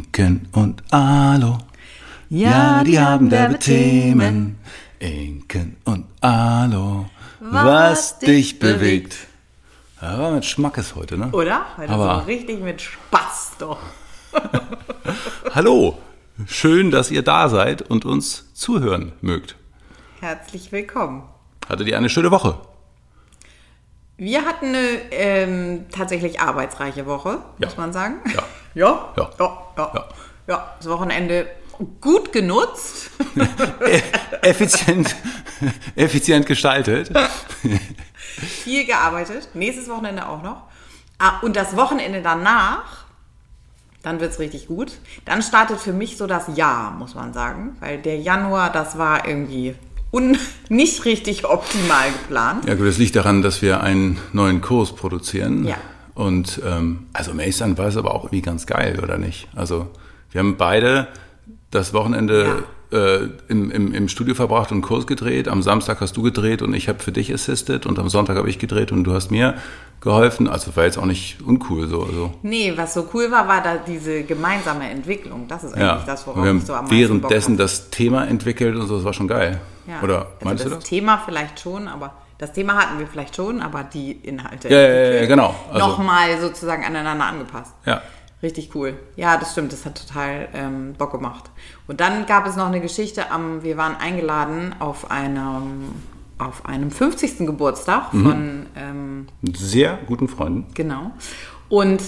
Inken und Alo. Ja, die haben derbe Themen. Inken und Alo. Was dich bewegt. War mit Schmackes heute, ne? Oder? Heute Aber- so richtig mit Spaß doch. Hallo. Schön, dass ihr da seid und uns zuhören mögt. Herzlich willkommen. Hattet ihr eine schöne Woche? Wir hatten eine ähm, tatsächlich arbeitsreiche Woche, Ja. muss man sagen. Ja. Ja? Ja. Ja. Ja. Ja. ja. Das Wochenende gut genutzt. Effizient, effizient gestaltet. Viel gearbeitet. Nächstes Wochenende auch noch. Ah, und das Wochenende danach, dann wird es richtig gut. Dann startet für mich so das Jahr, muss man sagen. Weil der Januar, das war irgendwie un nicht richtig optimal geplant. Ja gut, das liegt daran, dass wir einen neuen Kurs produzieren. Ja. Und ähm, also Mason war es aber auch irgendwie ganz geil, oder nicht? Also wir haben beide das Wochenende äh, im, im, im Studio verbracht und einen Kurs gedreht. Am Samstag hast du gedreht und ich habe für dich assisted und am Sonntag habe ich gedreht und du hast mir geholfen. Also war jetzt auch nicht uncool so. Also, Nee, was so cool war, war da diese gemeinsame Entwicklung. Das ist eigentlich ja. das, wir worauf haben ich so am meisten währenddessen Bock das Thema entwickelt und so, das war schon geil. Ja. Oder also meinst das du das? Thema vielleicht schon, aber das Thema hatten wir vielleicht schon, aber die Inhalte Ja, ja, ja, genau. Also- nochmal sozusagen aneinander angepasst. Ja. Richtig cool. Ja, das stimmt. Das hat total ähm, Bock gemacht. Und dann gab es noch eine Geschichte. Am, wir waren eingeladen auf einem, auf einem 50. Geburtstag Mhm. von ähm, sehr guten Freunden. Genau. Und,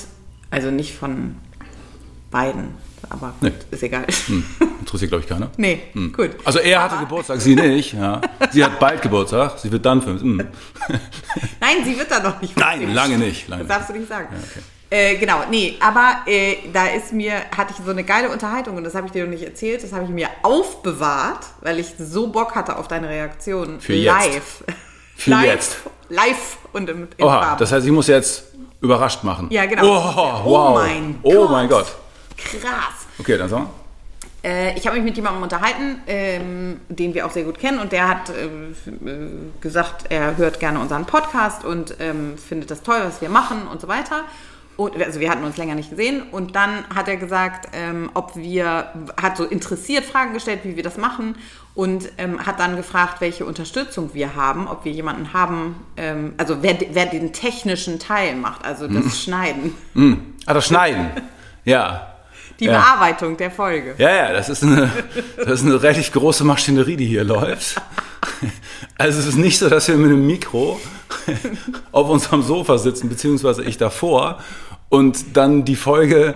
also nicht von beiden, aber Nee. ist egal. Interessiert, glaube ich, keiner. Nee, gut. Also er hatte Aber- Geburtstag, sie nicht. Ja. Sie hat bald Geburtstag, sie wird dann fünf. Hm. Nein, sie wird da noch nicht. Nein, 50. lange nicht. Lange Das darfst du nicht sagen. Äh, genau, nee, aber äh, da ist mir, hatte ich so eine geile Unterhaltung und das habe ich dir noch nicht erzählt, das habe ich mir aufbewahrt, weil ich so Bock hatte auf deine Reaktion. Für jetzt. live. Für live, jetzt. Live und im, in Oha, Farbe. das heißt, ich muss jetzt überrascht machen. ja, genau. Oh, oh wow. mein Oh Gott. mein Gott. Krass. Okay, dann sag mal. Äh, ich habe mich mit jemandem unterhalten, ähm, den wir auch sehr gut kennen, und der hat äh, äh, gesagt, er hört gerne unseren Podcast und ähm, findet das toll, was wir machen und so weiter. Und, also wir hatten uns länger nicht gesehen und dann hat er gesagt, ähm, ob wir, hat so interessiert Fragen gestellt, wie wir das machen und ähm, hat dann gefragt, welche Unterstützung wir haben, ob wir jemanden haben, ähm, also wer, wer den technischen Teil macht, also das Schneiden, Ah, das Schneiden. Ja. Die Ja. Bearbeitung der Folge. Ja, ja, das ist, eine, das ist eine relativ große Maschinerie, die hier läuft. Also es ist nicht so, dass wir mit einem Mikro auf unserem Sofa sitzen, beziehungsweise ich davor und dann die Folge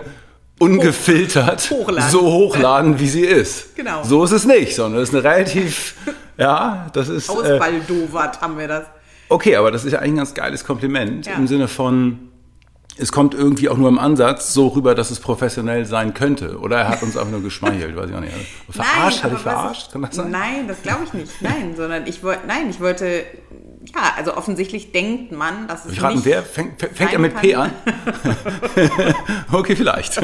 ungefiltert Hochladen. so hochladen, wie sie ist. Genau. So ist es nicht, sondern es ist eine relativ, ja, das ist... Äh, Ausbaldowert haben wir das. Okay, aber das ist ja eigentlich ein ganz geiles Kompliment Ja. im Sinne von, es kommt irgendwie auch nur im Ansatz so rüber, dass es professionell sein könnte. Oder er hat uns einfach nur geschmeichelt, weiß ich auch nicht. Verarscht, hat aber ich verarscht? Kann das sein? Nein, das glaube ich nicht. Nein, sondern ich wollte, nein, ich wollte, ja, also offensichtlich denkt man, dass es Ich raten, wer? Fängt, fängt er mit P an? kann. okay, vielleicht.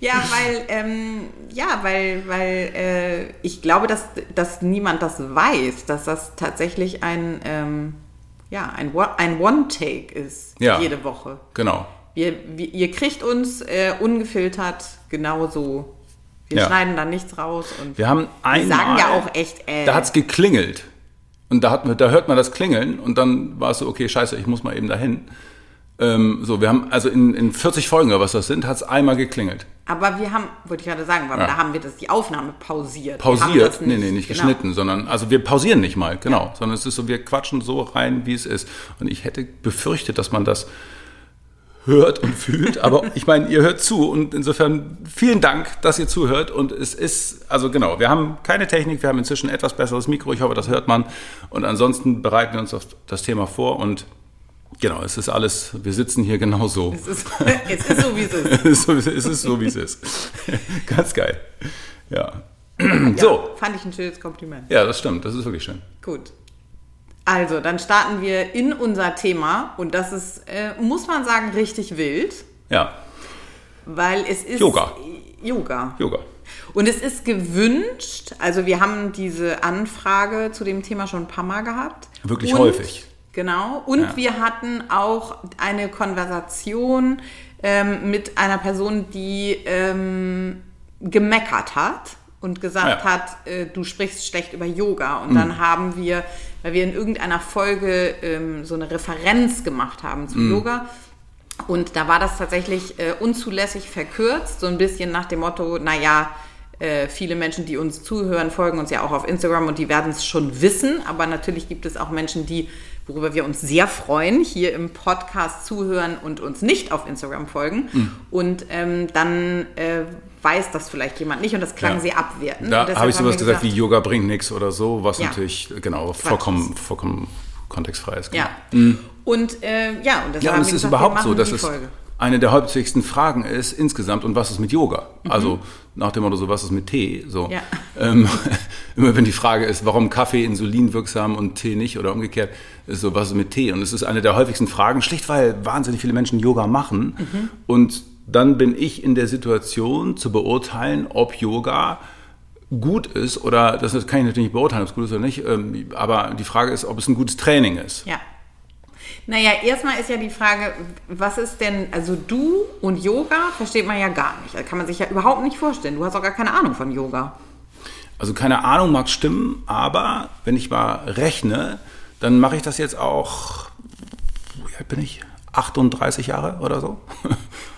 Ja, weil, ähm, ja, weil, weil äh, ich glaube, dass, dass niemand das weiß, dass das tatsächlich ein, ähm, ja, ein, ein One-Take ist, Ja. jede Woche. Genau. Wir, wir, ihr kriegt uns äh, ungefiltert genauso. Wir Ja. schneiden da nichts raus und Wir haben einmal... sagen ja auch echt, äh, Da hat's geklingelt. Und da, hat, da hört man das Klingeln und dann war es so, okay, scheiße, ich muss mal eben dahin. Ähm, so, wir haben, also in, in 40 Folgen oder was das sind, hat's einmal geklingelt. Aber wir haben, wollte ich gerade sagen, Ja. da haben wir das, die Aufnahme pausiert. Pausiert? das nee, nee, nicht genau. geschnitten, sondern, also wir pausieren nicht mal, genau. Sondern es ist so, wir quatschen so rein, wie es ist. Und ich hätte befürchtet, dass man das hört und fühlt, aber ich meine, ihr hört zu und insofern vielen Dank, dass ihr zuhört und es ist, also genau, wir haben keine Technik, wir haben inzwischen etwas besseres Mikro, ich hoffe, das hört man und ansonsten bereiten wir uns auf das Thema vor und genau, es ist alles, wir sitzen hier genau so. Es ist, es ist so, wie es ist. Es ist so, so, wie es ist. Ganz geil. Ja. So. Ja, fand ich ein schönes Kompliment. Ja, das stimmt. Das ist wirklich schön. Gut. Also, dann starten wir in unser Thema und das ist, äh, muss man sagen, richtig wild, Ja. weil es ist Yoga. Yoga. Yoga. Und es ist gewünscht, also wir haben diese Anfrage zu dem Thema schon ein paar Mal gehabt. Wirklich und, häufig. Genau. Und Ja. wir hatten auch eine Konversation ähm, mit einer Person, die ähm, gemeckert hat und gesagt ja. hat, äh, du sprichst schlecht über Yoga. Und Mhm. dann haben wir, weil wir in irgendeiner Folge ähm, so eine Referenz gemacht haben Mhm. zu Yoga. Und da war das tatsächlich äh, unzulässig verkürzt, so ein bisschen nach dem Motto, naja, äh, viele Menschen, die uns zuhören, folgen uns ja auch auf Instagram und die werden es schon wissen. Aber natürlich gibt es auch Menschen, die, worüber wir uns sehr freuen, hier im Podcast zuhören und uns nicht auf Instagram folgen. Mhm. Und ähm, dann äh, weiß das vielleicht jemand nicht und das klang Ja. sehr abwertend. Da habe ich sowas wir gesagt wie Yoga bringt nichts oder so, was Ja. natürlich genau vollkommen, vollkommen kontextfrei ist. Genau. Ja. Und äh, ja, und deshalb Ja, und es ist gesagt, überhaupt so, dass es Folge. Eine der häufigsten Fragen ist insgesamt und was ist mit Yoga? Mhm. Also nach dem Motto so, was ist mit Tee? So. Ja. Ähm, immer wenn die Frage ist, warum Kaffee insulinwirksam und Tee nicht oder umgekehrt, ist so, was ist mit Tee? Und es ist eine der häufigsten Fragen, schlicht weil wahnsinnig viele Menschen Yoga machen Mhm. und dann bin ich in der Situation zu beurteilen, ob Yoga gut ist oder das kann ich natürlich nicht beurteilen, ob es gut ist oder nicht, ähm, aber die Frage ist, ob es ein gutes Training ist. Ja. Naja, erstmal ist ja die Frage, was ist denn, also du und Yoga versteht man ja gar nicht. Das kann man sich ja überhaupt nicht vorstellen. Du hast auch gar keine Ahnung von Yoga. Also keine Ahnung mag stimmen, aber wenn ich mal rechne, dann mache ich das jetzt auch, wie alt bin ich? 38 Jahre oder so?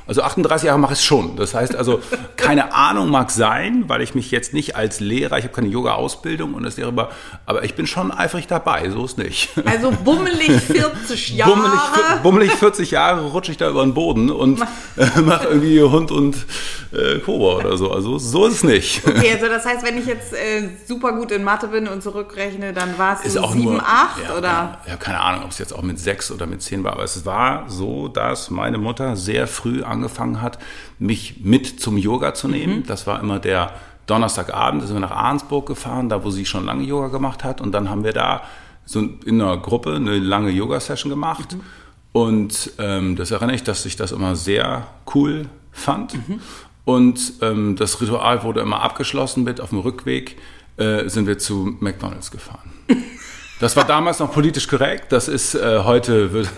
Also 38 Jahre mache ich es schon. Das heißt also, keine Ahnung mag sein, weil ich mich jetzt nicht als Lehrer, ich habe keine Yoga-Ausbildung und das darüber, aber ich bin schon eifrig dabei, so ist nicht. Also bummelig 40 Jahre. Bummelig, bummelig 40 Jahre rutsche ich da über den Boden und mache irgendwie Hund und äh, Cobra oder so. Also so ist es nicht. Okay, also das heißt, wenn ich jetzt äh, super gut in Mathe bin und zurückrechne, dann war es so auch 7, nur, 8 ja, oder? Ich habe keine Ahnung, ob es jetzt auch mit sechs oder mit zehn war, aber es war so, dass meine Mutter sehr früh angefangen hat, mich mit zum Yoga zu nehmen. Mhm. Das war immer der Donnerstagabend, da sind wir nach Ahrensburg gefahren, da wo sie schon lange Yoga gemacht hat und dann haben wir da so in einer Gruppe eine lange Yoga-Session gemacht Mhm. und ähm, das erinnere ich, dass ich das immer sehr cool fand. Mhm. Und ähm, das Ritual wurde immer abgeschlossen mit, auf dem Rückweg äh, sind wir zu McDonalds gefahren. Das war damals noch politisch korrekt, das ist äh, heute, würde,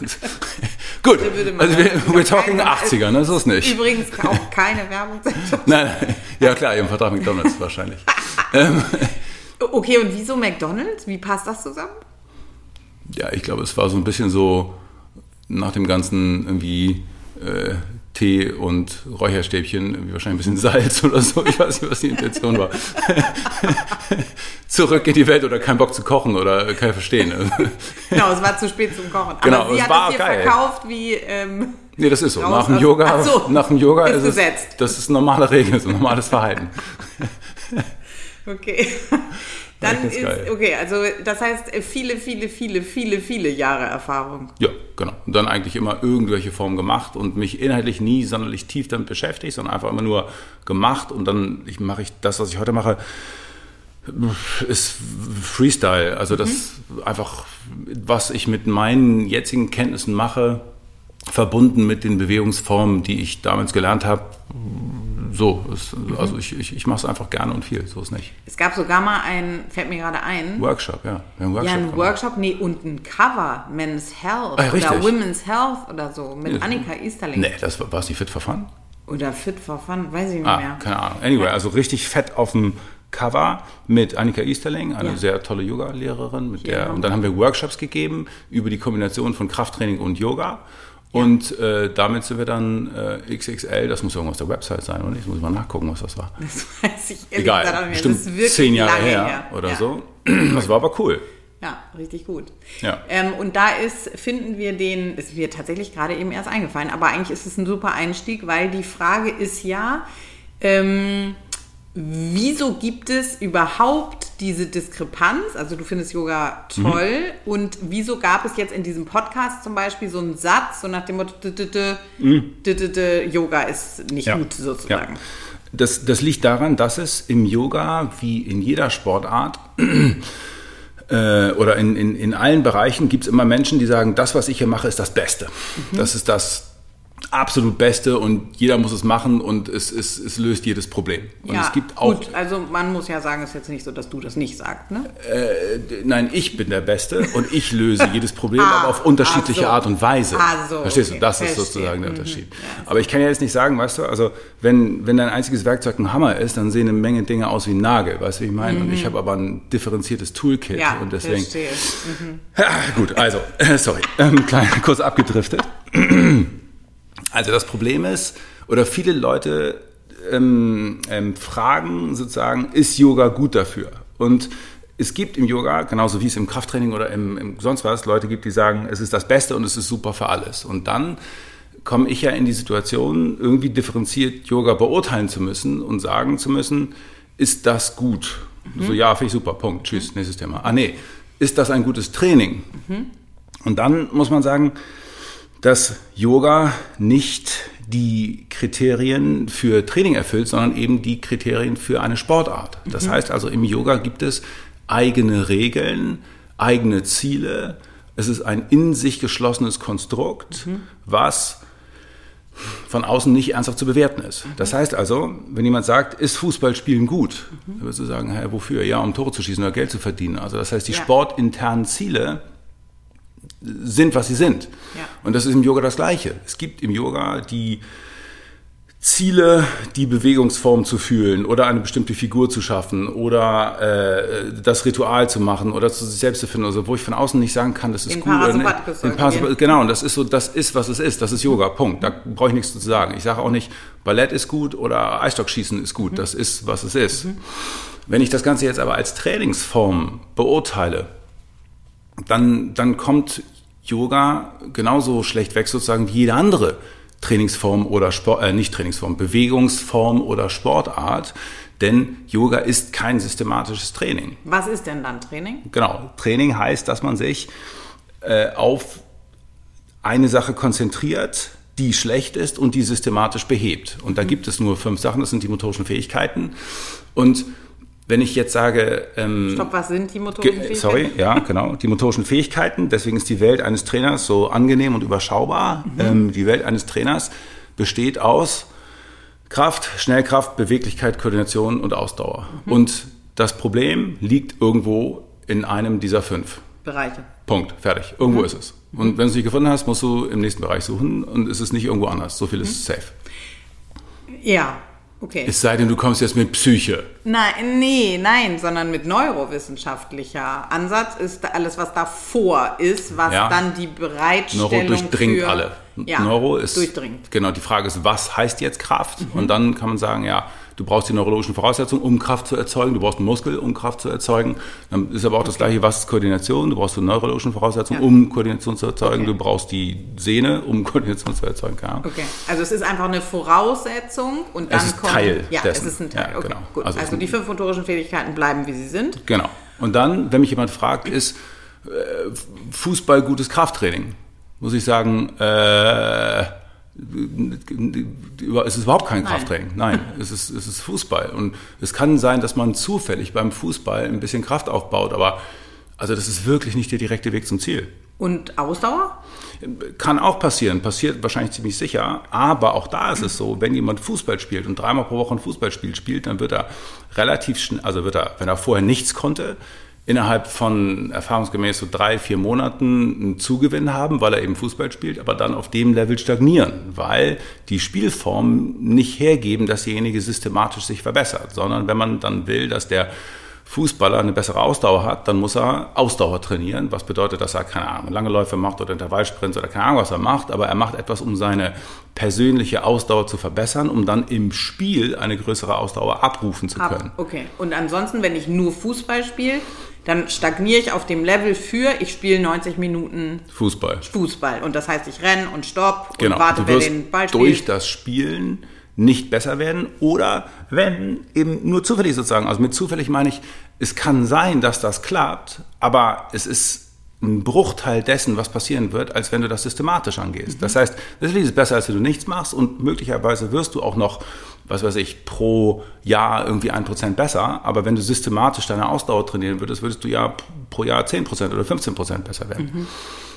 gut, also wir, we're talking keine- 80er, ne, so ist nicht. Übrigens auch keine Werbung. Nein, nein, ja klar, im Vertrag McDonalds wahrscheinlich. Okay, und wieso McDonalds? Wie passt das zusammen? Ja, ich glaube, es war so ein bisschen so nach dem ganzen irgendwie äh, Tee und Räucherstäbchen, wahrscheinlich ein bisschen Salz oder so. Ich weiß nicht, was die Intention war. Zurück in die Welt oder kein Bock zu kochen oder kann ich verstehen. Genau, es war zu spät zum Kochen. Genau, Aber sie es hat war es geil. verkauft wie... Ähm, Nee, das ist so. Nach dem Yoga, so, nach dem Yoga ist ist, es, das ist normale Regel, so normales Verhalten. Okay. Dann ist, geil. okay, also das heißt viele, viele, viele, viele, viele Jahre Erfahrung. Ja, genau. Und dann eigentlich immer irgendwelche Formen gemacht und mich inhaltlich nie sonderlich tief damit beschäftigt, sondern einfach immer nur gemacht und dann ich, mache ich das, was ich heute mache, ist Freestyle. Also das einfach, was ich mit meinen jetzigen Kenntnissen mache, verbunden mit den Bewegungsformen, die ich damals gelernt habe. So, es, also ich, ich, ich mache es einfach gerne und viel, so ist nicht. Es gab sogar mal ein, fällt mir gerade ein, Workshop, ja. Wir haben ja, Workshop ein gemacht. Workshop, nee, und ein Cover, Men's Health Ah, ja, oder. Women's Health oder so, mit Nee. Annika Easterling. Nee, das war, es nicht fit for fun? Oder Fit for Fun, weiß ich nicht Ah, mehr. keine Ahnung. Anyway, also richtig fett auf dem Cover mit Annika Easterling, eine Ja. sehr tolle Yoga-Lehrerin. Mit der, und dann haben wir Workshops gegeben über die Kombination von Krafttraining und Yoga. Und äh, damit sind wir dann äh, XXL, das muss irgendwas der Website sein, oder? Das muss ich mal nachgucken, was das war. Das weiß ich ehrlich gesagt Egal, mehr. bestimmt das ist wirklich zehn Jahre lange her, oder ja. so. Das war aber cool. Ja, richtig gut. Ja. Ähm, und da ist, finden wir den, ist mir tatsächlich gerade eben erst eingefallen, aber eigentlich ist es ein super Einstieg, weil die Frage ist ja, ähm, wieso gibt es überhaupt diese Diskrepanz? Also du findest Yoga toll und wieso gab es jetzt in diesem Podcast zum Beispiel so einen Satz, so nach dem Motto, d- Yoga ist nicht gut sozusagen. Ja. Das, das liegt daran, dass es im Yoga, wie in jeder Sportart äh, oder in, in, in allen Bereichen, gibt es immer Menschen, die sagen, das, was ich hier mache, ist das Beste. Das ist das absolut Beste und jeder muss es machen und es, es, es löst jedes Problem. Und ja, es gibt auch. gut, also man muss ja sagen, es ist jetzt nicht so, dass du das nicht sagst, ne? Äh, nein, ich bin der Beste und ich löse jedes Problem, Ah, aber auf unterschiedliche ah, so. Art und Weise. Ah, so, Verstehst okay, du? Das ist verstehe. sozusagen der Mhm. Unterschied. Ja. Aber ich kann ja jetzt nicht sagen, weißt du, also wenn, wenn dein einziges Werkzeug ein Hammer ist, dann sehen eine Menge Dinge aus wie ein Nagel, weißt du, wie ich meine? Und ich habe aber ein differenziertes Toolkit Mhm. Ja, und deswegen. verstehe. Ja, gut, also, sorry, ähm, klein, kurz abgedriftet. Also das Problem ist, oder viele Leute ähm, ähm, fragen sozusagen, ist Yoga gut dafür? Und es gibt im Yoga, genauso wie es im Krafttraining oder im, im sonst was, Leute gibt, die sagen, es ist das Beste und es ist super für alles. Und dann komme ich ja in die Situation, irgendwie differenziert Yoga beurteilen zu müssen und sagen zu müssen, ist das gut? So, ja, finde ich super, Punkt, tschüss, nächstes Thema. Ah nee, ist das ein gutes Training? Und dann muss man sagen, dass Yoga nicht die Kriterien für Training erfüllt, sondern eben die Kriterien für eine Sportart. Das heißt also, im Yoga gibt es eigene Regeln, eigene Ziele. Es ist ein in sich geschlossenes Konstrukt, was von außen nicht ernsthaft zu bewerten ist. Das heißt also, wenn jemand sagt, ist Fußballspielen gut, dann würdest du sagen, hä, wofür? Ja, um Tore zu schießen oder Geld zu verdienen. Also das heißt, die Ja. sportinternen Ziele sind, was sie sind. Ja. Und das ist im Yoga das Gleiche. Es gibt im Yoga die Ziele, die Bewegungsform zu fühlen oder eine bestimmte Figur zu schaffen oder äh, das Ritual zu machen oder zu sich selbst zu finden, also wo ich von außen nicht sagen kann, das ist Den cool oder nicht. Gehen. Genau, und das ist so, das ist, was es ist. Das ist Yoga, Punkt. Da brauche ich nichts zu sagen. Ich sage auch nicht, Ballett ist gut oder Eisstockschießen ist gut. Das ist, was es ist. Wenn ich das Ganze jetzt aber als Trainingsform beurteile, dann, dann kommt Yoga genauso schlecht weg sozusagen wie jede andere Trainingsform oder Sport, äh, nicht Trainingsform, Bewegungsform oder Sportart. Denn Yoga ist kein systematisches Training. Was ist denn dann Training? Genau, Training heißt, dass man sich äh, auf eine Sache konzentriert, die schlecht ist und die systematisch behebt. Und da gibt es nur fünf Sachen, das sind die motorischen Fähigkeiten. Und wenn ich jetzt sage, ähm, Stopp, was sind die motorischen Fähigkeiten? Sorry, ja, genau. Die motorischen Fähigkeiten. Deswegen ist die Welt eines Trainers so angenehm und überschaubar. Ähm, die Welt eines Trainers besteht aus Kraft, Schnellkraft, Beweglichkeit, Koordination und Ausdauer. Und das Problem liegt irgendwo in einem dieser fünf. Bereiche. Punkt. Fertig. Irgendwo ist es. Und wenn du es nicht gefunden hast, musst du im nächsten Bereich suchen und es ist nicht irgendwo anders. So viel ist safe. Ja, okay. Es sei denn, du kommst jetzt mit Psyche. Nein, nee, nein, sondern mit neurowissenschaftlicher Ansatz ist alles, was davor ist, was Ja. dann die Bereitstellung Neuro durchdringt für, alle. Ja, Neuro ist durchdringt. Genau, die Frage ist, was heißt jetzt Kraft? Und dann kann man sagen, ja, du brauchst die neurologischen Voraussetzungen, um Kraft zu erzeugen. Du brauchst einen Muskel, um Kraft zu erzeugen. Dann ist aber auch das gleiche, was ist Koordination? Du brauchst die neurologischen Voraussetzungen, Ja. um Koordination zu erzeugen. Okay. Du brauchst die Sehne, um Koordination zu erzeugen. Ahnung. Okay, also es ist einfach eine Voraussetzung und dann Es ist kommt. Teil ja, dessen. es ist ein Teil. Ja, okay, genau. gut. Also Also, die fünf motorischen Fähigkeiten bleiben, wie sie sind. Genau. Und dann, wenn mich jemand fragt, ist äh, Fußball gutes Krafttraining? Muss ich sagen, äh, es ist überhaupt kein Nein. Krafttraining. Nein, es ist, es ist Fußball. Und es kann sein, dass man zufällig beim Fußball ein bisschen Kraft aufbaut, aber also das ist wirklich nicht der direkte Weg zum Ziel. Und Ausdauer? Kann auch passieren, passiert wahrscheinlich ziemlich sicher, aber auch da ist es so, wenn jemand Fußball spielt und dreimal pro Woche ein Fußballspiel spielt, dann wird er relativ schnell, also wird er, wenn er vorher nichts konnte, innerhalb von erfahrungsgemäß so drei, vier Monaten einen Zugewinn haben, weil er eben Fußball spielt, aber dann auf dem Level stagnieren, weil die Spielformen nicht hergeben, dass derjenige systematisch sich verbessert, sondern wenn man dann will, dass der Fußballer eine bessere Ausdauer hat, dann muss er Ausdauer trainieren, was bedeutet, dass er keine Ahnung, lange Läufe macht oder Intervallsprints oder keine Ahnung, was er macht, aber er macht etwas, um seine persönliche Ausdauer zu verbessern, um dann im Spiel eine größere Ausdauer abrufen zu können. Okay. Und ansonsten, wenn ich nur Fußball spiele, dann stagniere ich auf dem Level für, ich spiele 90 Minuten Fußball. Fußball. Und das heißt, ich renne und stopp und Genau. warte, du wer den Ball durch spielt. das Spielen nicht besser werden oder wenn eben nur zufällig sozusagen. Also mit zufällig meine ich, es kann sein, dass das klappt, aber es ist ein Bruchteil dessen, was passieren wird, als wenn du das systematisch angehst. Das heißt, natürlich ist es besser, als wenn du nichts machst und möglicherweise wirst du auch noch, was weiß ich, pro Jahr irgendwie ein Prozent besser. Aber wenn du systematisch deine Ausdauer trainieren würdest, würdest du ja pro Jahr 10 Prozent oder 15 Prozent besser werden.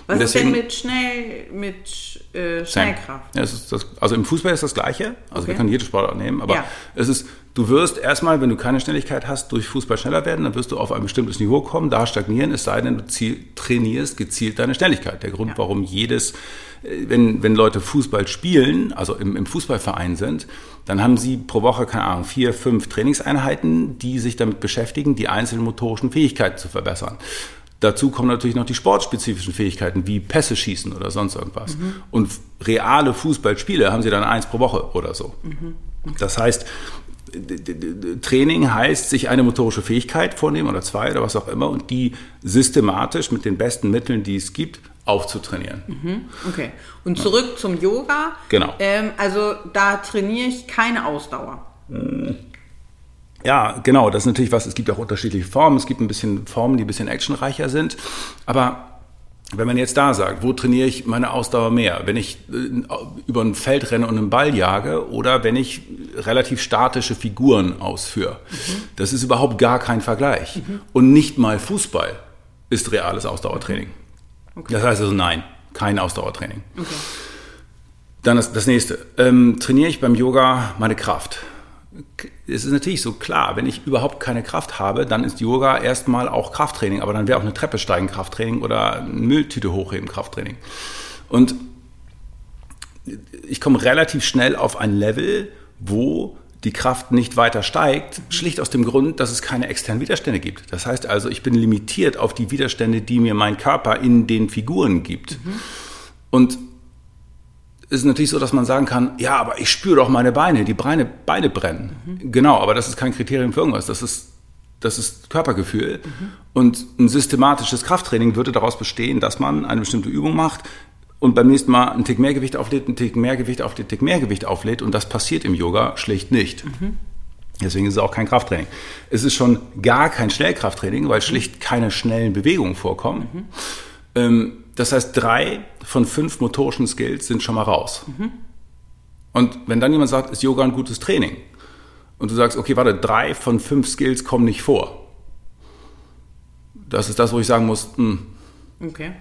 Was Und ist denn deswegen- mit schnell mit äh. Schnellkraft? Ja, das, also im Fußball ist das Gleiche. Also wir Okay. können jede Sportart nehmen, aber Ja. es ist, du wirst erstmal, wenn du keine Schnelligkeit hast, durch Fußball schneller werden, dann wirst du auf ein bestimmtes Niveau kommen, da stagnieren, es sei denn, du ziel, trainierst gezielt deine Schnelligkeit. Der Grund, Ja. warum jedes, äh, wenn, wenn Leute Fußball spielen, also im, im Fußballverein sind, dann haben sie pro Woche, keine Ahnung, vier, fünf Trainingseinheiten, die sich damit beschäftigen, die einzelnen motorischen Fähigkeiten zu verbessern. Dazu kommen natürlich noch die sportspezifischen Fähigkeiten wie Pässe schießen oder sonst irgendwas. Und reale Fußballspiele haben sie dann eins pro Woche oder so. Das heißt, d- d- d- Training heißt, sich eine motorische Fähigkeit vornehmen oder zwei oder was auch immer und die systematisch mit den besten Mitteln, die es gibt, aufzutrainieren. Okay. Und zurück zum Yoga. Genau. Ähm, also da trainiere ich keine Ausdauer. Ja, genau, das ist natürlich was, es gibt auch unterschiedliche Formen, es gibt ein bisschen Formen, die ein bisschen actionreicher sind, aber wenn man jetzt da sagt, wo trainiere ich meine Ausdauer mehr? Wenn ich äh, über ein Feld renne und einen Ball jage oder wenn ich relativ statische Figuren ausführe. Das ist überhaupt gar kein Vergleich. Und nicht mal Fußball ist reales Ausdauertraining. Das heißt also nein, kein Ausdauertraining. Dann das, das nächste. Ähm, trainiere ich beim Yoga meine Kraft? Es ist natürlich so klar, wenn ich überhaupt keine Kraft habe, dann ist Yoga erstmal auch Krafttraining, aber dann wäre auch eine Treppe steigen Krafttraining oder eine Mülltüte hochheben Krafttraining. Und ich komme relativ schnell auf ein Level, wo die Kraft nicht weiter steigt, schlicht aus dem Grund, dass es keine externen Widerstände gibt. Das heißt also, ich bin limitiert auf die Widerstände, die mir mein Körper in den Figuren gibt. Und ist natürlich so, dass man sagen kann, ja, aber ich spüre doch meine Beine, die Beine, Beine brennen. Genau, aber das ist kein Kriterium für irgendwas. Das ist, das ist Körpergefühl. Und ein systematisches Krafttraining würde daraus bestehen, dass man eine bestimmte Übung macht und beim nächsten Mal einen Tick mehr Gewicht auflädt, einen Tick mehr Gewicht auflädt, einen Tick mehr Gewicht auflädt. Und das passiert im Yoga schlicht nicht. Deswegen ist es auch kein Krafttraining. Es ist schon gar kein Schnellkrafttraining, weil schlicht keine schnellen Bewegungen vorkommen. Ähm, das heißt, drei von fünf motorischen Skills sind schon mal raus. Und wenn dann jemand sagt, ist Yoga ein gutes Training? Und du sagst, okay, warte, drei von fünf Skills kommen nicht vor. Das ist das, wo ich sagen muss, hm, Okay.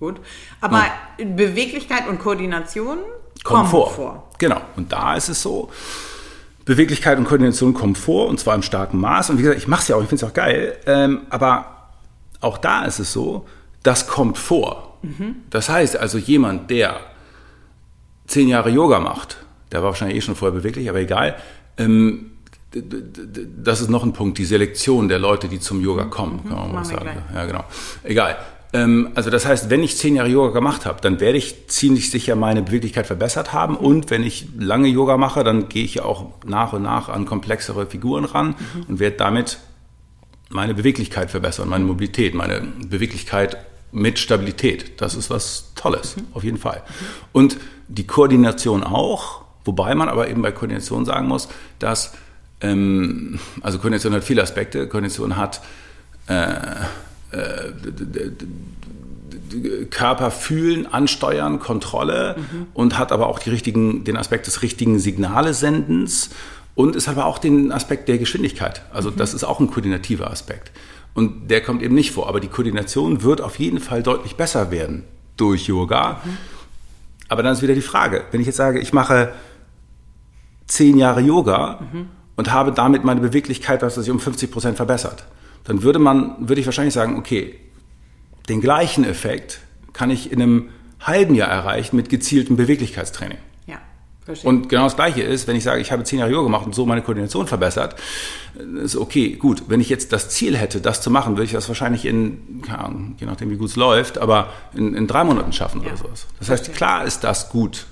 Gut. Aber Beweglichkeit und Koordination kommen kommen vor. vor. Genau. Und da ist es so, Beweglichkeit und Koordination kommen vor, und zwar im starken Maß. Und wie gesagt, ich mache es ja auch, ich finde es auch geil. Ähm, aber auch da ist es so, das kommt vor. Das heißt also, jemand, der zehn Jahre Yoga macht, der war wahrscheinlich eh schon vorher beweglich, aber egal, ähm, das ist noch ein Punkt, die Selektion der Leute, die zum Yoga kommen, kann man mal sagen. Ja, genau. Egal. Ähm, also das heißt, wenn ich zehn Jahre Yoga gemacht habe, dann werde ich ziemlich sicher meine Beweglichkeit verbessert haben. Und wenn ich lange Yoga mache, dann gehe ich auch nach und nach an komplexere Figuren ran und werde damit meine Beweglichkeit verbessern, meine Mobilität, meine Beweglichkeit mit Stabilität. Das ist was Tolles, auf jeden Fall. Und die Koordination auch, wobei man aber eben bei Koordination sagen muss, dass, ähm, also Koordination hat viele Aspekte. Koordination hat Körper fühlen, ansteuern, Kontrolle und hat aber auch die richtigen, den Aspekt des richtigen Signale-Sendens und es hat aber auch den Aspekt der Geschwindigkeit. Also das ist auch ein koordinativer Aspekt. Und der kommt eben nicht vor. Aber die Koordination wird auf jeden Fall deutlich besser werden durch Yoga. Aber dann ist wieder die Frage, wenn ich jetzt sage, ich mache zehn Jahre Yoga und habe damit meine Beweglichkeit, was weiß ich, um 50 Prozent verbessert, dann würde man, würde ich wahrscheinlich sagen, okay, den gleichen Effekt kann ich in einem halben Jahr erreichen mit gezieltem Beweglichkeitstraining. Ja, verstehe. Und genau das Gleiche ist, wenn ich sage, ich habe zehn Jahre Yoga gemacht und so meine Koordination verbessert, ist okay, gut. Wenn ich jetzt das Ziel hätte, das zu machen, würde ich das wahrscheinlich in, keine Ahnung, je nachdem wie gut es läuft, aber in, in drei Monaten schaffen Ja. oder sowas. Das heißt, klar ist das gut,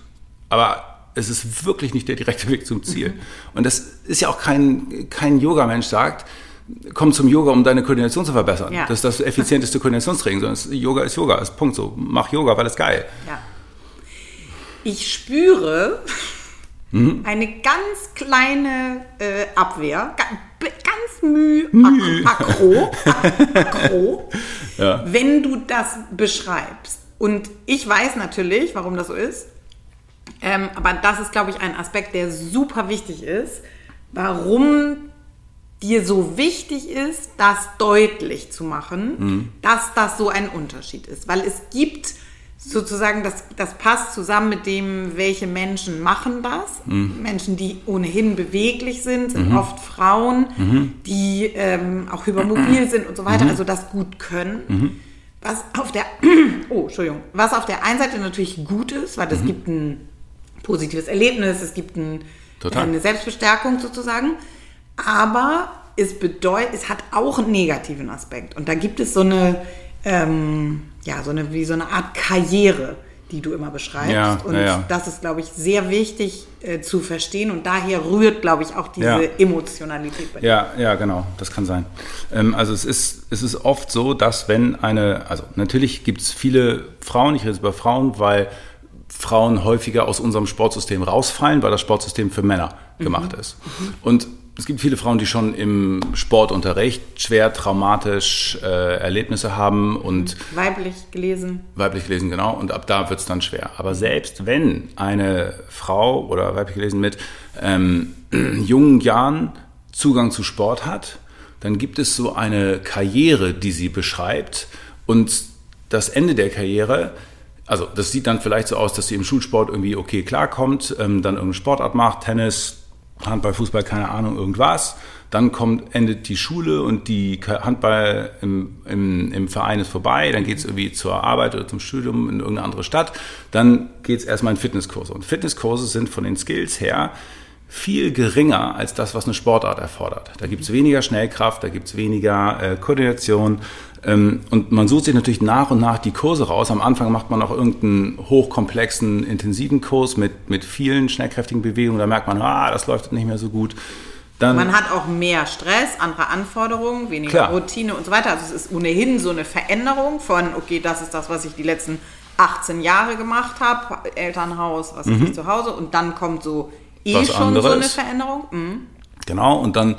aber es ist wirklich nicht der direkte Weg zum Ziel. Und das ist ja auch kein, kein Yoga-Mensch sagt, komm zum Yoga, um deine Koordination zu verbessern. Ja. Das ist das effizienteste Koordinationstraining, es- Yoga ist Yoga, ist Punkt so. Mach Yoga, weil es geil. Ja. Ich spüre Mhm. eine ganz kleine äh, Abwehr, ganz müh, Müh. ak- akro, ak- akro Ja. wenn du das beschreibst. Und ich weiß natürlich, warum das so ist. Ähm, aber das ist, glaube ich, ein Aspekt, der super wichtig ist, warum dir so wichtig ist, das deutlich zu machen, Mhm. dass das so ein Unterschied ist. Weil es gibt sozusagen, das, das passt zusammen mit dem, welche Menschen machen das. Mhm. Menschen, die ohnehin beweglich sind, sind oft Frauen, Mhm. die ähm, auch hypermobil sind und so weiter, also das gut können. Mhm. Was auf der, oh, Entschuldigung, was auf der einen Seite natürlich gut ist, weil Mhm. es gibt ein positives Erlebnis, es gibt ein, eine Selbstbestärkung sozusagen, aber es bedeutet, es hat auch einen negativen Aspekt. Und da gibt es so eine, ähm, ja, so eine, wie so eine Art Karriere, die du immer beschreibst. Ja, und ja, ja. das ist, glaube ich, sehr wichtig äh, zu verstehen. Und daher rührt, glaube ich, auch diese. Emotionalität bei dir. Ja, ja, genau, das kann sein. Ähm, also es ist, es ist oft so, dass wenn eine, also natürlich gibt es viele Frauen, ich rede jetzt über Frauen, weil Frauen häufiger aus unserem Sportsystem rausfallen, weil das Sportsystem für Männer gemacht ist. Und es gibt viele Frauen, die schon im Sportunterricht schwer traumatisch äh, Erlebnisse haben und Weiblich gelesen. Weiblich gelesen, genau. Und ab da wird es dann schwer. Aber selbst wenn eine Frau oder weiblich gelesen mit ähm, jungen Jahren Zugang zu Sport hat, dann gibt es so eine Karriere, die sie beschreibt. Und das Ende der Karriere, also das sieht dann vielleicht so aus, dass sie im Schulsport irgendwie okay klarkommt, ähm, dann irgendeine Sportart macht, Tennis, Handball, Fußball, keine Ahnung, irgendwas. Dann kommt, endet die Schule und die Handball im, im, im Verein ist vorbei. Dann geht es irgendwie zur Arbeit oder zum Studium in irgendeine andere Stadt. Dann geht es erstmal in Fitnesskurse. Und Fitnesskurse sind von den Skills her viel geringer als das, was eine Sportart erfordert. Da gibt es weniger Schnellkraft, da gibt es weniger äh, Koordination. Ähm, und man sucht sich natürlich nach und nach die Kurse raus. Am Anfang macht man auch irgendeinen hochkomplexen, intensiven Kurs mit, mit vielen schnellkräftigen Bewegungen. Da merkt man, ah, das läuft nicht mehr so gut. Dann, Man hat auch mehr Stress, andere Anforderungen, weniger Klar. Routine und so weiter. Also es ist ohnehin so eine Veränderung von, okay, das ist das, was ich die letzten 18 Jahre gemacht habe, Elternhaus, was ist ich zu Hause und dann kommt so eh Mhm. Was schon so eine Veränderung. Mhm. Genau, und dann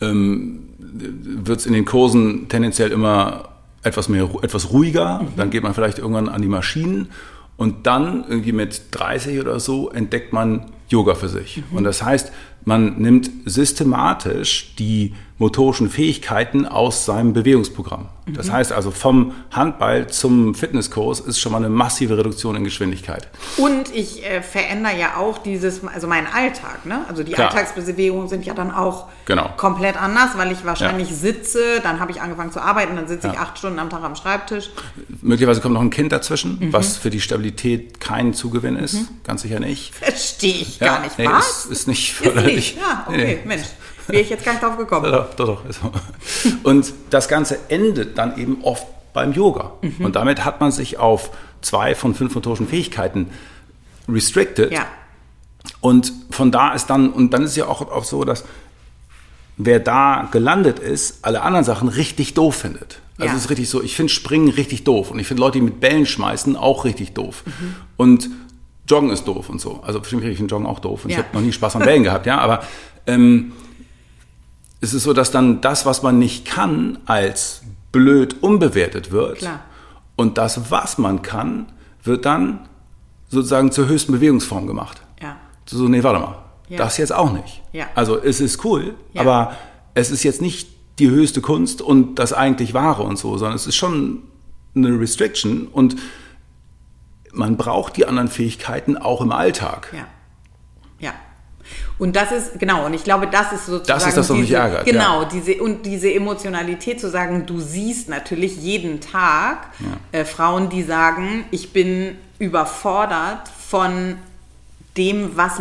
ähm, wird es in den Kursen tendenziell immer etwas mehr, etwas ruhiger. Dann geht man vielleicht irgendwann an die Maschinen und dann irgendwie mit 30 oder so entdeckt man Yoga für sich. Und das heißt, man nimmt systematisch die motorischen Fähigkeiten aus seinem Bewegungsprogramm. Das heißt also vom Handball zum Fitnesskurs ist schon mal eine massive Reduktion in Geschwindigkeit. Und ich äh, verändere ja auch dieses, also meinen Alltag, ne? Also die Klar. Alltagsbewegungen sind ja dann auch Genau. komplett anders, weil ich wahrscheinlich Ja. sitze, dann habe ich angefangen zu arbeiten, dann sitze ich Ja. acht Stunden am Tag am Schreibtisch. Möglicherweise kommt noch ein Kind dazwischen, was für die Stabilität kein Zugewinn ist. Ganz sicher nicht. Verstehe ich Ja, gar nicht. nee, Was? Ist, ist nicht Ist förderlich. nicht. Ja, Nee, okay, nee. Mensch. Wäre ich jetzt gar nicht drauf gekommen. Doch, doch, doch. Und das Ganze endet dann eben oft beim Yoga. Mhm. Und damit hat man sich auf zwei von fünf motorischen Fähigkeiten restricted. Ja. Und von da ist dann, und dann ist ja auch oft so, dass wer da gelandet ist, alle anderen Sachen richtig doof findet. Also Ja. es ist richtig so, ich finde Springen richtig doof. Und ich finde Leute, die mit Bällen schmeißen, auch richtig doof. Mhm. Und Joggen ist doof und so. Also ich finde Joggen auch doof. Und ich Ja. habe noch nie Spaß an Bällen gehabt, ja. Aber ähm, es ist so, dass dann das, was man nicht kann, als blöd umbewertet wird. Klar. Und das, was man kann, wird dann sozusagen zur höchsten Bewegungsform gemacht. Ja. So, nee, warte mal. Ja. Das jetzt auch nicht. Ja. Also es ist cool, Ja. aber es ist jetzt nicht die höchste Kunst und das eigentlich Wahre und so, sondern es ist schon eine Restriction und man braucht die anderen Fähigkeiten auch im Alltag. Ja. Und das ist, genau, und ich glaube, das ist sozusagen. Das ist das, was mich ärgert, Genau, ja. diese, und diese Emotionalität zu sagen, du siehst natürlich jeden Tag äh, Frauen, die sagen, ich bin überfordert von dem, was,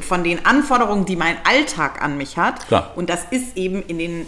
von den Anforderungen, die mein Alltag an mich hat. Klar. Und das ist eben in den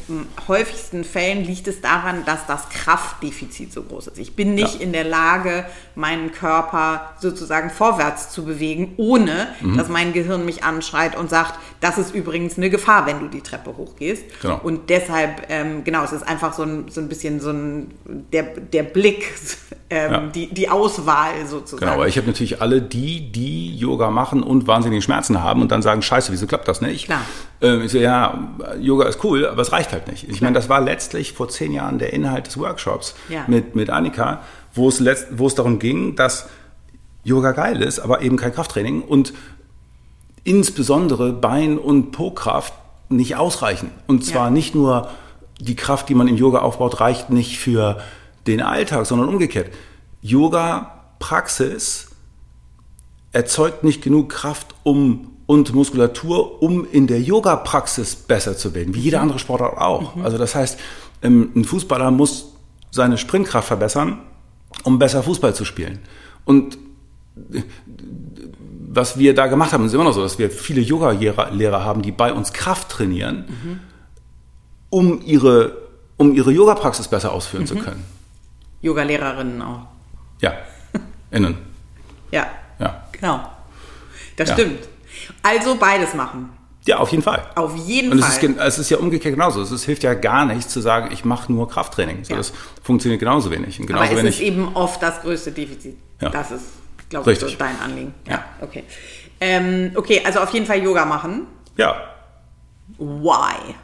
häufigsten Fällen liegt es daran, dass das Kraftdefizit so groß ist. Ich bin nicht Ja. in der Lage, meinen Körper sozusagen vorwärts zu bewegen, ohne Mhm. dass mein Gehirn mich anschreit und sagt, das ist übrigens eine Gefahr, wenn du die Treppe hochgehst. Genau. Und deshalb, ähm, genau, es ist einfach so ein, so ein bisschen so ein, der, der Blick, ähm, Ja. die, die Auswahl sozusagen. Genau, aber ich habe natürlich alle die, die Yoga machen und wahnsinnige Schmerzen haben und dann sagen, scheiße, wieso klappt das nicht? Klar. Ähm, ich so, ja, Yoga ist cool, aber es reicht halt nicht. Ich meine, das war letztlich vor zehn Jahren der Inhalt des Workshops Ja. mit, mit Annika, wo es, letzt, wo es darum ging, dass Yoga geil ist, aber eben kein Krafttraining und insbesondere Bein- und Po-Kraft nicht ausreichen. Und zwar ja. nicht nur die Kraft, die man im Yoga aufbaut, reicht nicht für den Alltag, sondern umgekehrt. Yoga-Praxis erzeugt nicht genug Kraft um und Muskulatur, um in der Yoga-Praxis besser zu werden, wie jeder andere Sportart auch. Mhm. Also das heißt, ähm, ein Fußballer muss seine Sprintkraft verbessern, um besser Fußball zu spielen. Und äh, was wir da gemacht haben, ist immer noch so, dass wir viele Yoga-Lehrer haben, die bei uns Kraft trainieren, mhm. um ihre, um ihre Yoga-Praxis besser ausführen mhm. zu können. Yoga-Lehrerinnen auch. Ja, innen. ja. Genau. Das ja. stimmt. Also beides machen. Ja, auf jeden Fall. Auf jeden und Fall. Es ist, es ist ja umgekehrt genauso. Es hilft ja gar nichts zu sagen, ich mache nur Krafttraining. So, ja. Das funktioniert genauso wenig. Und genauso Aber es wenig. ist eben oft das größte Defizit. Ja. Das ist, glaube ich, so dein Anliegen. Ja, ja. okay. Ähm, okay, also auf jeden Fall Yoga machen. Ja. Why?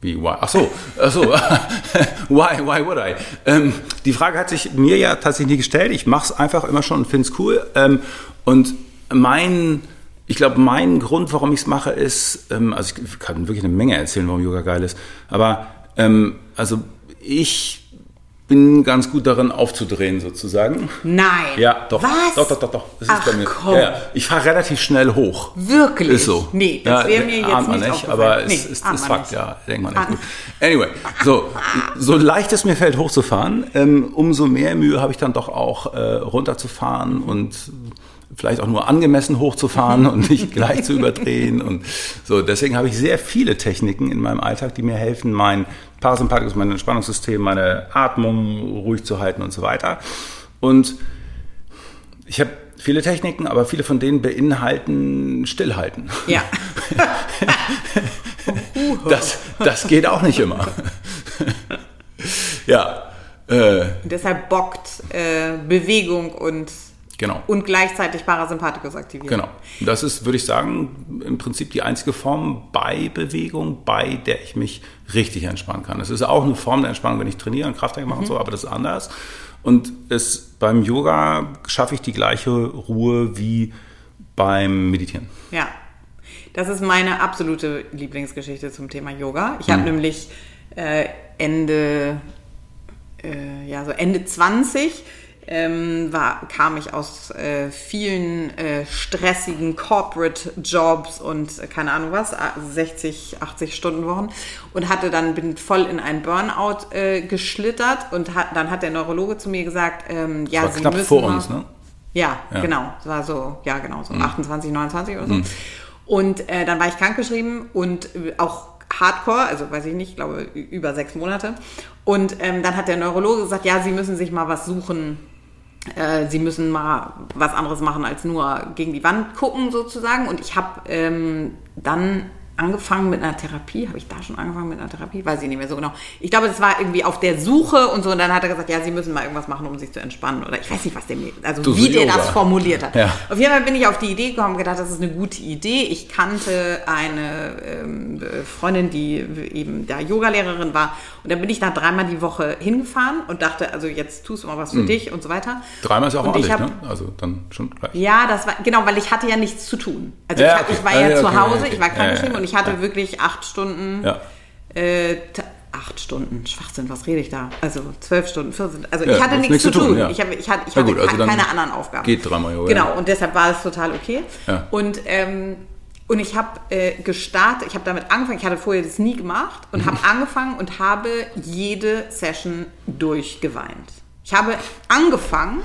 Wie, why? Ach so, ach so. why, why would I? Ähm, die Frage hat sich mir ja tatsächlich nie gestellt. Ich mache es einfach immer schon und finde es cool. Ähm, und mein, ich glaube, mein Grund, warum ich es mache, ist, ähm, also ich kann wirklich eine Menge erzählen, warum Yoga geil ist. Aber ähm, also ich bin ganz gut darin aufzudrehen sozusagen. Nein. Ja, doch. Was? Doch, doch, doch, doch. Das Ach, ist bei mir. Komm. Ja, ja. Ich fahre relativ schnell hoch. Wirklich? Ist so. Nee, das wäre mir jetzt nicht, nicht aber es nee, ist, ist Fakt, nicht. ja, denkt man nicht gut. Anyway, so, so leicht es mir fällt, hochzufahren, ähm, umso mehr Mühe habe ich dann doch auch äh, runterzufahren und vielleicht auch nur angemessen hochzufahren und nicht gleich zu überdrehen und so. Deswegen habe ich sehr viele Techniken in meinem Alltag, die mir helfen, mein Parasympathikus, mein Entspannungssystem, meine Atmung ruhig zu halten und so weiter. Und ich habe viele Techniken, aber viele von denen beinhalten Stillhalten. Ja. das, das geht auch nicht immer. ja. Äh, deshalb bockt äh, Bewegung und Genau. Und gleichzeitig Parasympathikus aktivieren. Genau. Das ist, würde ich sagen, im Prinzip die einzige Form bei Bewegung, bei der ich mich richtig entspannen kann. Es ist auch eine Form der Entspannung, wenn ich trainiere und Krafttraining mache mhm. und so, aber das ist anders. Und es, beim Yoga schaffe ich die gleiche Ruhe wie beim Meditieren. Ja. Das ist meine absolute Lieblingsgeschichte zum Thema Yoga. Ich habe mhm. nämlich äh, Ende, äh, ja, so Ende 20 ähm, war, kam ich aus äh, vielen äh, stressigen Corporate Jobs und äh, keine Ahnung was, 60, 80 Stunden Wochen und hatte dann, bin voll in einen Burnout äh, geschlittert und hat, dann hat der Neurologe zu mir gesagt, ähm, ja, das war Sie knapp müssen vor uns, ne? Ja, ja, genau. Das war so, ja, genau, so mhm. 28, 29 oder so. Mhm. Und äh, dann war ich krankgeschrieben und äh, auch Hardcore, also weiß ich nicht, glaube über sechs Monate. Und ähm, dann hat der Neurologe gesagt, ja, Sie müssen sich mal was suchen, sie müssen mal was anderes machen als nur gegen die Wand gucken sozusagen. Und ich habe ähm, dann angefangen mit einer Therapie. Habe ich da schon angefangen mit einer Therapie? Weiß ich nicht mehr so genau. Ich glaube, das war irgendwie auf der Suche und so. Und dann hat er gesagt, ja, Sie müssen mal irgendwas machen, um sich zu entspannen. Oder ich weiß nicht, was der mir, also du wie der Yoga. das formuliert hat. Ja. Auf jeden Fall bin ich auf die Idee gekommen gedacht, das ist eine gute Idee. Ich kannte eine ähm, Freundin, die eben da Yogalehrerin war. Und dann bin ich da dreimal die Woche hingefahren und dachte, also jetzt tust du mal was für hm. dich und so weiter. Dreimal ist auch und ordentlich, hab, ne? Also dann schon gleich. Ja, das war, genau, weil ich hatte ja nichts zu tun. Also ja, ich, okay. ich, war ja, ja zu Hause, okay. ich war krankgeschrieben und ich hatte ja. wirklich acht Stunden. Ja. Äh, acht Stunden, Schwachsinn, was rede ich da? Also zwölf Stunden, 14. Also ja, ich hatte nichts zu tun. Ja. Ich, hab, ich, hatte, ich hatte gut, also keine anderen Aufgaben. Geht dreimal Yoga. Genau, und deshalb war es total okay. Und, ähm, und ich habe äh, gestartet, ich habe damit angefangen, ich hatte vorher das nie gemacht und habe angefangen und habe jede Session durchgeweint. Ich habe angefangen